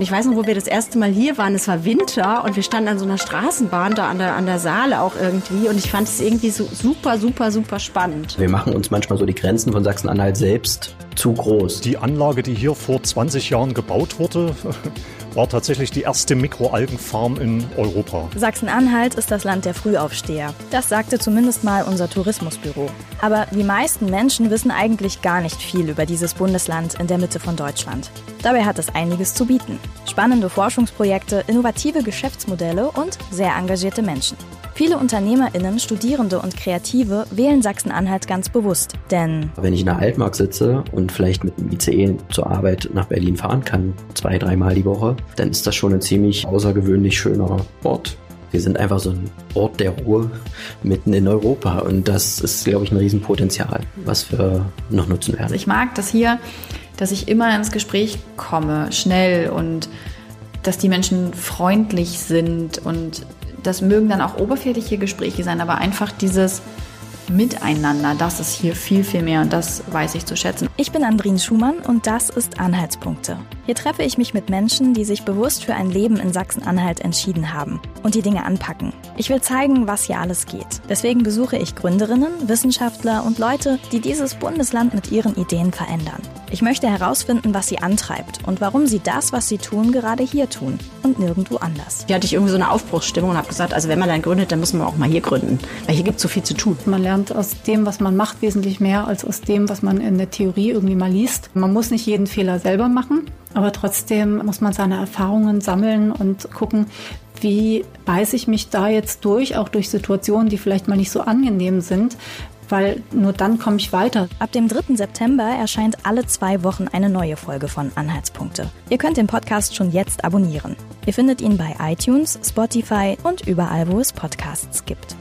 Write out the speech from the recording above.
Ich weiß noch, wo wir das erste Mal hier waren, es war Winter und wir standen an so einer Straßenbahn da an der, an der Saale auch irgendwie und ich fand es irgendwie so super, super, super spannend. Wir machen uns manchmal so die Grenzen von Sachsen-Anhalt selbst zu groß. Die Anlage, die hier vor 20 Jahren gebaut wurde, war tatsächlich die erste Mikroalgenfarm in Europa. Sachsen-Anhalt ist das Land der Frühaufsteher. Das sagte zumindest mal unser Tourismusbüro. Aber die meisten Menschen wissen eigentlich gar nicht viel über dieses Bundesland in der Mitte von Deutschland. Dabei hat es einiges zu bieten. Spannende Forschungsprojekte, innovative Geschäftsmodelle und sehr engagierte Menschen. Viele UnternehmerInnen, Studierende und Kreative wählen Sachsen-Anhalt ganz bewusst, denn wenn ich in der Altmark sitze und vielleicht mit dem ICE zur Arbeit nach Berlin fahren kann, zwei, dreimal die Woche, dann ist das schon ein ziemlich außergewöhnlich schöner Ort. Wir sind einfach so ein Ort der Ruhe mitten in Europa und das ist, glaube ich, ein Riesenpotenzial, was wir noch nutzen werden. Also ich mag das hier, dass ich immer ins Gespräch komme, schnell und dass die Menschen freundlich sind und das mögen dann auch oberflächliche Gespräche sein, aber einfach dieses Miteinander, das ist hier viel, viel mehr und das weiß ich zu schätzen. Ich bin Andrin Schumann und das ist Anhaltspunkte. Hier treffe ich mich mit Menschen, die sich bewusst für ein Leben in Sachsen-Anhalt entschieden haben und die Dinge anpacken. Ich will zeigen, was hier alles geht. Deswegen besuche ich Gründerinnen, Wissenschaftler und Leute, die dieses Bundesland mit ihren Ideen verändern. Ich möchte herausfinden, was sie antreibt und warum sie das, was sie tun, gerade hier tun und nirgendwo anders. Hier hatte ich irgendwie so eine Aufbruchsstimmung und habe gesagt, also wenn man dann gründet, dann muss man auch mal hier gründen, weil hier gibt es so viel zu tun. Man lernt aus dem, was man macht, wesentlich mehr als aus dem, was man in der Theorie irgendwie mal liest. Man muss nicht jeden Fehler selber machen, aber trotzdem muss man seine Erfahrungen sammeln und gucken, wie beiße ich mich da jetzt durch, auch durch Situationen, die vielleicht mal nicht so angenehm sind, weil nur dann komme ich weiter. Ab dem 3. September erscheint alle zwei Wochen eine neue Folge von Anhaltspunkte. Ihr könnt den Podcast schon jetzt abonnieren. Ihr findet ihn bei iTunes, Spotify und überall, wo es Podcasts gibt.